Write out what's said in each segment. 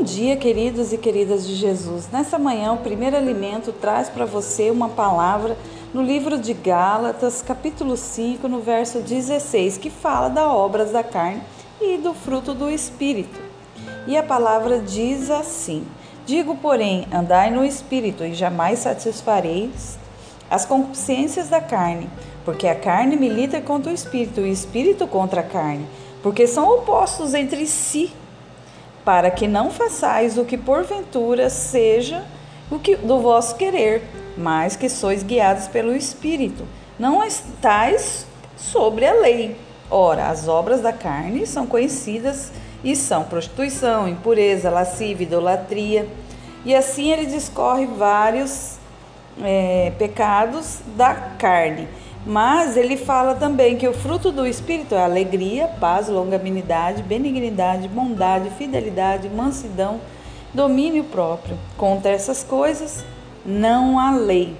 Bom dia, queridos e queridas de Jesus. Nessa manhã, o primeiro alimento traz para você uma palavra no livro de Gálatas, capítulo 5, no verso 16, que fala das obras da carne e do fruto do espírito. E a palavra diz assim: Digo, porém, andai no espírito e jamais satisfareis as concupiscências da carne, porque a carne milita contra o espírito e o espírito contra a carne, porque são opostos entre si para que não façais o que porventura seja o que do vosso querer, mas que sois guiados pelo Espírito. Não estáis sobre a lei. Ora, as obras da carne são conhecidas e são prostituição, impureza, lascívia, idolatria. E assim ele discorre vários é, pecados da carne mas ele fala também que o fruto do Espírito é alegria, paz, longanimidade, benignidade, bondade, fidelidade, mansidão, domínio próprio. Contra essas coisas não há lei.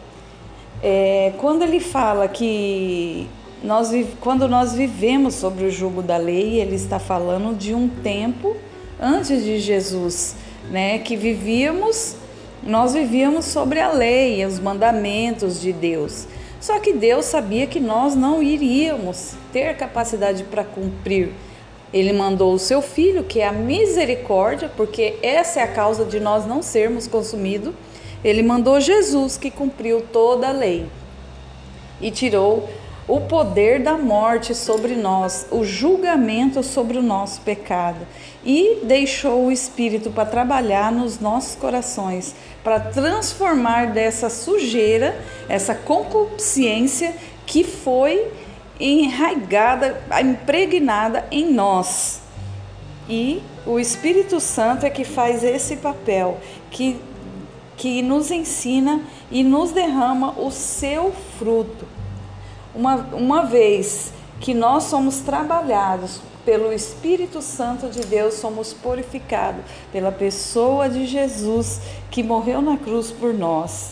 É, quando ele fala que nós, quando nós vivemos sobre o jugo da lei, ele está falando de um tempo antes de Jesus, né, que vivíamos, nós vivíamos sobre a lei, os mandamentos de Deus. Só que Deus sabia que nós não iríamos ter capacidade para cumprir. Ele mandou o seu filho, que é a misericórdia, porque essa é a causa de nós não sermos consumidos. Ele mandou Jesus, que cumpriu toda a lei e tirou o poder da morte sobre nós, o julgamento sobre o nosso pecado e deixou o Espírito para trabalhar nos nossos corações, para transformar dessa sujeira, essa concupiscência que foi enraigada, impregnada em nós. E o Espírito Santo é que faz esse papel, que, que nos ensina e nos derrama o seu fruto. Uma, uma vez que nós somos trabalhados pelo Espírito Santo de Deus, somos purificados pela pessoa de Jesus que morreu na cruz por nós.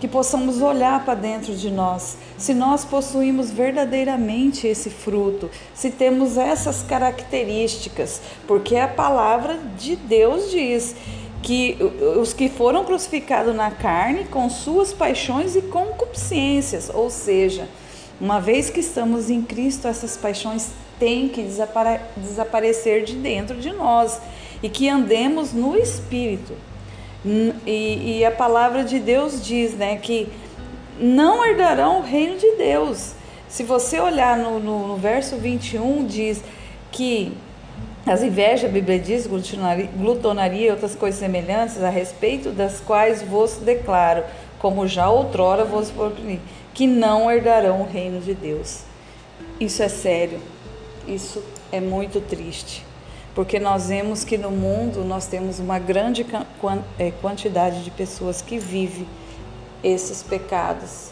Que possamos olhar para dentro de nós, se nós possuímos verdadeiramente esse fruto, se temos essas características, porque a palavra de Deus diz que os que foram crucificados na carne com suas paixões e concupiscências, ou seja, uma vez que estamos em Cristo, essas paixões têm que desapare desaparecer de dentro de nós e que andemos no Espírito. E, e, a palavra de Deus diz né, que não herdarão o reino de Deus. Se você olhar no, no, no verso 21, diz que as invejas, a Bíblia diz, glutonaria e outras coisas semelhantes, a respeito das quais vos declaro, como já outrora vos prometi que não herdarão o reino de Deus. Isso é sério, isso é muito triste, porque nós vemos que no mundo nós temos uma grande é, quantidade de pessoas que vivem esses pecados.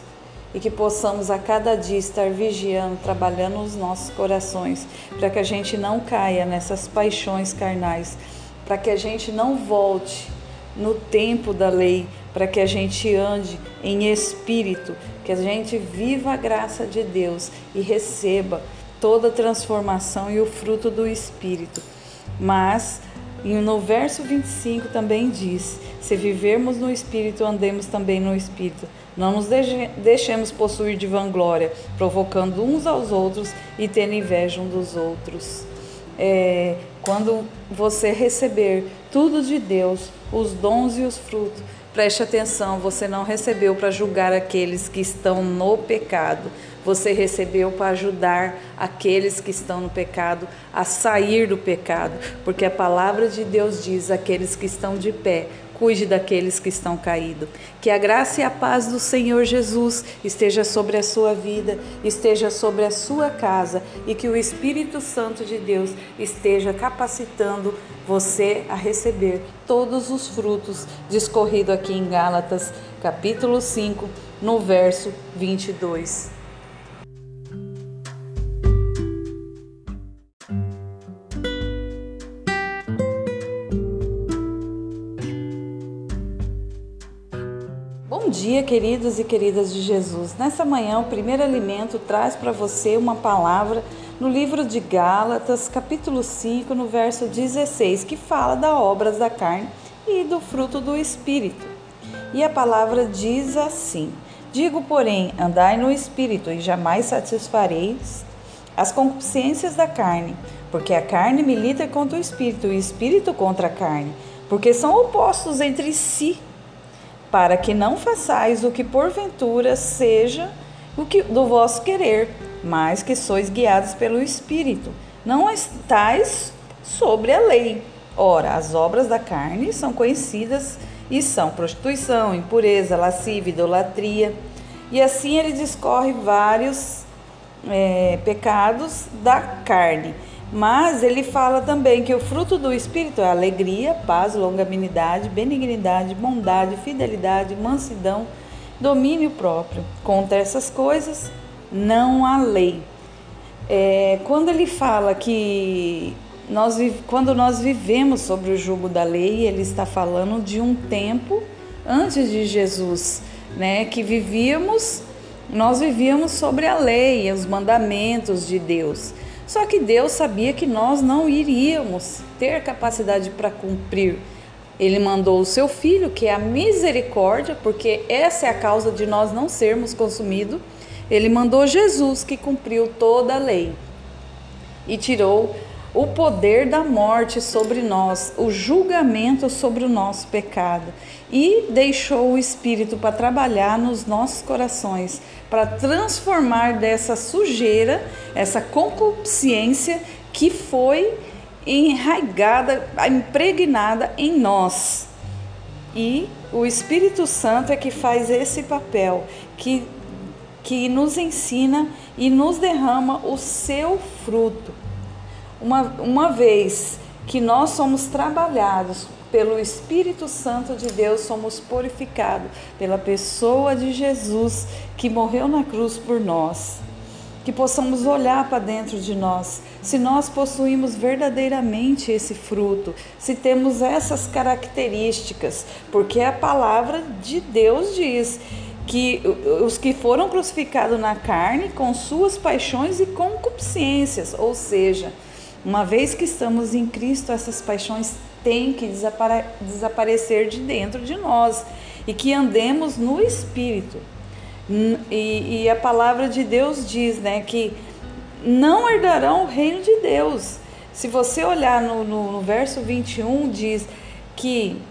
E que possamos a cada dia estar vigiando, trabalhando os nossos corações, para que a gente não caia nessas paixões carnais, para que a gente não volte no tempo da lei, para que a gente ande em espírito, que a gente viva a graça de Deus e receba toda a transformação e o fruto do espírito. Mas no verso 25 também diz: se vivermos no espírito, andemos também no espírito. Não nos deixemos possuir de vanglória, provocando uns aos outros e tendo inveja uns dos outros. É, quando você receber tudo de Deus, os dons e os frutos, Preste atenção, você não recebeu para julgar aqueles que estão no pecado. Você recebeu para ajudar aqueles que estão no pecado a sair do pecado, porque a palavra de Deus diz: aqueles que estão de pé, cuide daqueles que estão caídos. Que a graça e a paz do Senhor Jesus esteja sobre a sua vida, esteja sobre a sua casa e que o Espírito Santo de Deus esteja capacitando você a receber todos os frutos discorrido aqui em Gálatas, capítulo 5, no verso 22. Dia, queridos e queridas de Jesus. Nessa manhã, o primeiro alimento traz para você uma palavra no livro de Gálatas, capítulo 5, no verso 16, que fala das obras da carne e do fruto do espírito. E a palavra diz assim: Digo, porém, andai no espírito e jamais satisfareis as concupiscências da carne, porque a carne milita contra o espírito e o espírito contra a carne, porque são opostos entre si, para que não façais o que porventura seja o que do vosso querer mas que sois guiados pelo Espírito. Não estáis sobre a lei. Ora, as obras da carne são conhecidas e são prostituição, impureza, lascívia, idolatria. E assim ele discorre vários é, pecados da carne. Mas ele fala também que o fruto do Espírito é alegria, paz, longanimidade, benignidade, bondade, fidelidade, mansidão, domínio próprio. Contra essas coisas não há lei. É, quando ele fala que nós, quando nós vivemos sobre o jugo da lei, ele está falando de um tempo antes de Jesus, né? Que vivíamos, nós vivíamos sobre a lei, os mandamentos de Deus. Só que Deus sabia que nós não iríamos ter capacidade para cumprir. Ele mandou o seu filho, que é a misericórdia, porque essa é a causa de nós não sermos consumidos ele mandou Jesus, que cumpriu toda a lei e tirou o poder da morte sobre nós, o julgamento sobre o nosso pecado e deixou o Espírito para trabalhar nos nossos corações, para transformar dessa sujeira, essa concupiscência que foi enraigada, impregnada em nós. E o Espírito Santo é que faz esse papel, que que nos ensina e nos derrama o seu fruto. Uma, uma vez que nós somos trabalhados pelo Espírito Santo de Deus, somos purificados pela pessoa de Jesus que morreu na cruz por nós. Que possamos olhar para dentro de nós, se nós possuímos verdadeiramente esse fruto, se temos essas características, porque a palavra de Deus diz que os que foram crucificados na carne com suas paixões e concupiscências, ou seja, uma vez que estamos em Cristo, essas paixões têm que desapare desaparecer de dentro de nós e que andemos no Espírito. E, e, a palavra de Deus diz né, que não herdarão o reino de Deus. Se você olhar no, no, no verso 21, diz que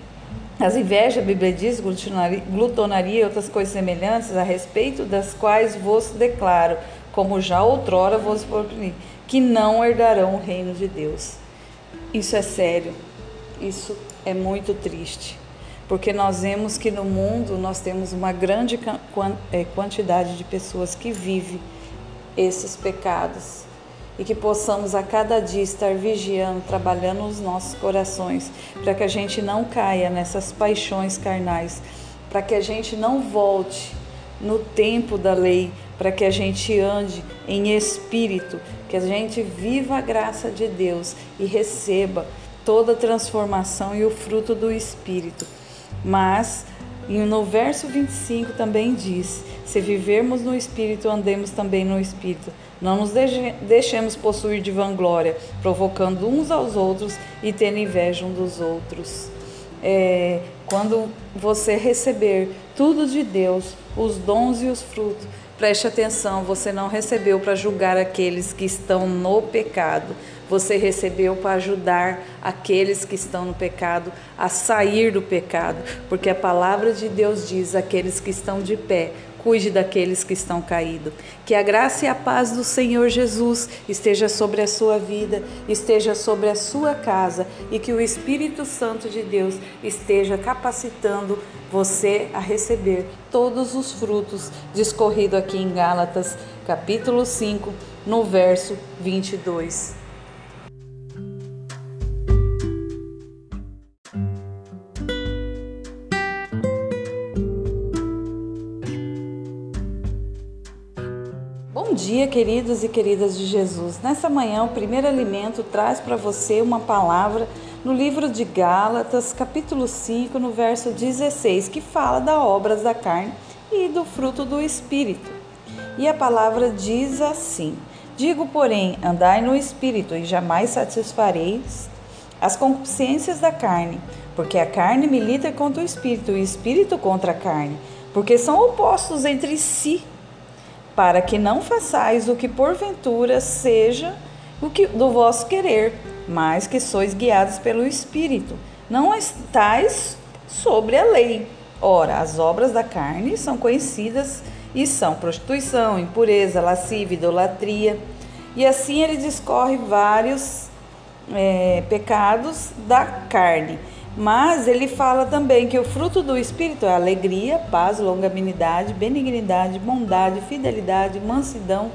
as invejas, a Bíblia diz, glutonaria e outras coisas semelhantes, a respeito das quais vos declaro, como já outrora vos prometi, que não herdarão o reino de Deus. Isso é sério, isso é muito triste, porque nós vemos que no mundo nós temos uma grande é, quantidade de pessoas que vivem esses pecados. E que possamos a cada dia estar vigiando, trabalhando os nossos corações, para que a gente não caia nessas paixões carnais, para que a gente não volte no tempo da lei, para que a gente ande em espírito, que a gente viva a graça de Deus e receba toda a transformação e o fruto do espírito. Mas no verso 25 também diz: Se vivermos no espírito, andemos também no espírito. Não nos deixemos possuir de vanglória, provocando uns aos outros e tendo inveja uns dos outros. É, quando você receber tudo de Deus, os dons e os frutos, preste atenção, você não recebeu para julgar aqueles que estão no pecado, você recebeu para ajudar aqueles que estão no pecado a sair do pecado, porque a palavra de Deus diz: aqueles que estão de pé, cuide daqueles que estão caídos. Que a graça e a paz do Senhor Jesus esteja sobre a sua vida, esteja sobre a sua casa e que o Espírito Santo de Deus esteja capacitando você a receber todos os frutos discorrido aqui em Gálatas, capítulo 5, no verso 22. Dia, queridos e queridas de Jesus. Nessa manhã, o primeiro alimento traz para você uma palavra no livro de Gálatas, capítulo 5, no verso 16, que fala das obras da carne e do fruto do Espírito. E a palavra diz assim: Digo, porém, andai no espírito e jamais satisfareis as concupiscências da carne, porque a carne milita contra o espírito e o espírito contra a carne, porque são opostos entre si, para que não façais o que porventura seja o que do vosso querer, mas que sois guiados pelo espírito. Não estais sobre a lei. Ora, as obras da carne são conhecidas e são prostituição, impureza, lascívia, idolatria. E assim ele discorre vários é, pecados da carne. Mas ele fala também que o fruto do Espírito é alegria, paz, longanimidade, benignidade, bondade, fidelidade, mansidão,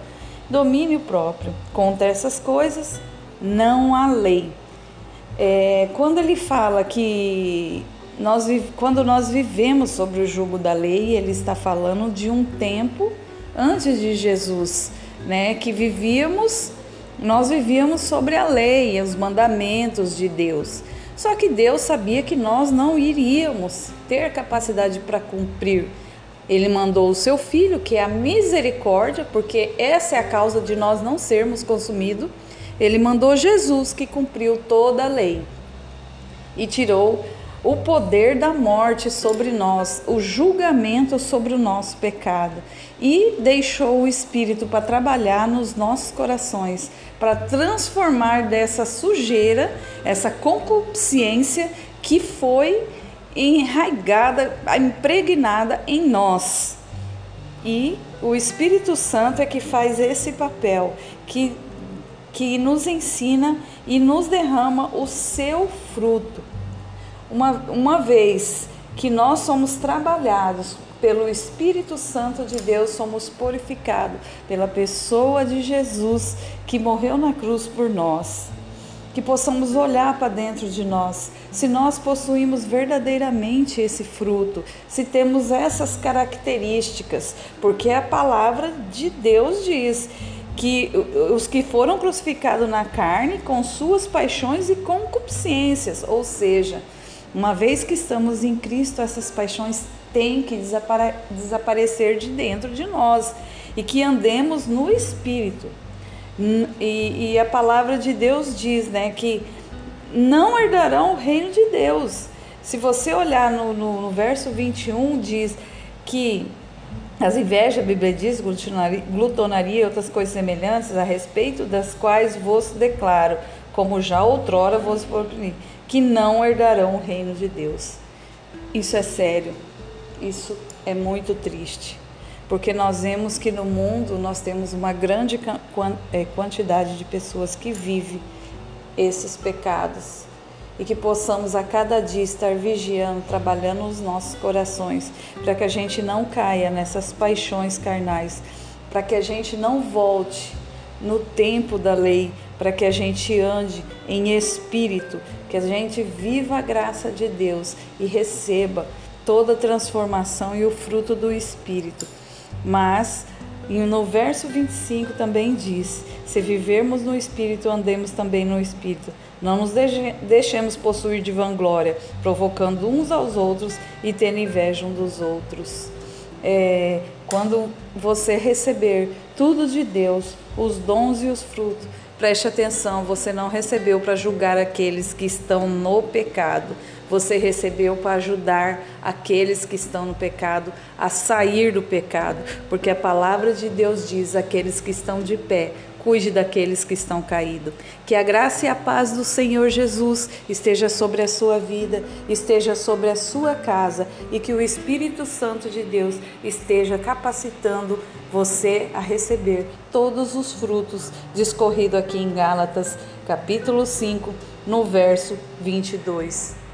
domínio próprio. Contra essas coisas não há lei. É, quando ele fala que nós, quando nós vivemos sobre o jugo da lei, ele está falando de um tempo antes de Jesus, né, que vivíamos, nós vivíamos sobre a lei, os mandamentos de Deus. Só que Deus sabia que nós não iríamos ter capacidade para cumprir. Ele mandou o seu filho, que é a misericórdia, porque essa é a causa de nós não sermos consumidos. Ele mandou Jesus, que cumpriu toda a lei e tirou o poder da morte sobre nós, o julgamento sobre o nosso pecado e deixou o Espírito para trabalhar nos nossos corações, para transformar dessa sujeira, essa concupiscência que foi enraigada, impregnada em nós. E o Espírito Santo é que faz esse papel, que, que nos ensina e nos derrama o seu fruto. Uma, uma vez que nós somos trabalhados pelo Espírito Santo de Deus, somos purificados pela pessoa de Jesus que morreu na cruz por nós. Que possamos olhar para dentro de nós, se nós possuímos verdadeiramente esse fruto, se temos essas características, porque a palavra de Deus diz que os que foram crucificados na carne com suas paixões e concupiscências, ou seja, uma vez que estamos em Cristo, essas paixões têm que desapare desaparecer de dentro de nós e que andemos no Espírito. E, e, a palavra de Deus diz né, que não herdarão o reino de Deus. Se você olhar no, no, no verso 21, diz que as invejas, a Bíblia diz, glutonaria e outras coisas semelhantes, a respeito das quais vos declaro, como já outrora vos prometi que não herdarão o reino de Deus. Isso é sério, isso é muito triste, porque nós vemos que no mundo nós temos uma grande é, quantidade de pessoas que vivem esses pecados. E que possamos a cada dia estar vigiando, trabalhando os nossos corações, para que a gente não caia nessas paixões carnais, para que a gente não volte no tempo da lei, para que a gente ande em espírito, que a gente viva a graça de Deus e receba toda a transformação e o fruto do espírito. Mas no verso 25 também diz: se vivermos no espírito, andemos também no espírito. Não nos deixemos possuir de vanglória, provocando uns aos outros e tendo inveja uns dos outros. É, quando você receber tudo de Deus, os dons e os frutos, Preste atenção, você não recebeu para julgar aqueles que estão no pecado. Você recebeu para ajudar aqueles que estão no pecado a sair do pecado, porque a palavra de Deus diz: aqueles que estão de pé, cuide daqueles que estão caídos. Que a graça e a paz do Senhor Jesus esteja sobre a sua vida, esteja sobre a sua casa e que o Espírito Santo de Deus esteja capacitando você a receber todos os frutos discorrido aqui em Gálatas, capítulo 5, no verso 22.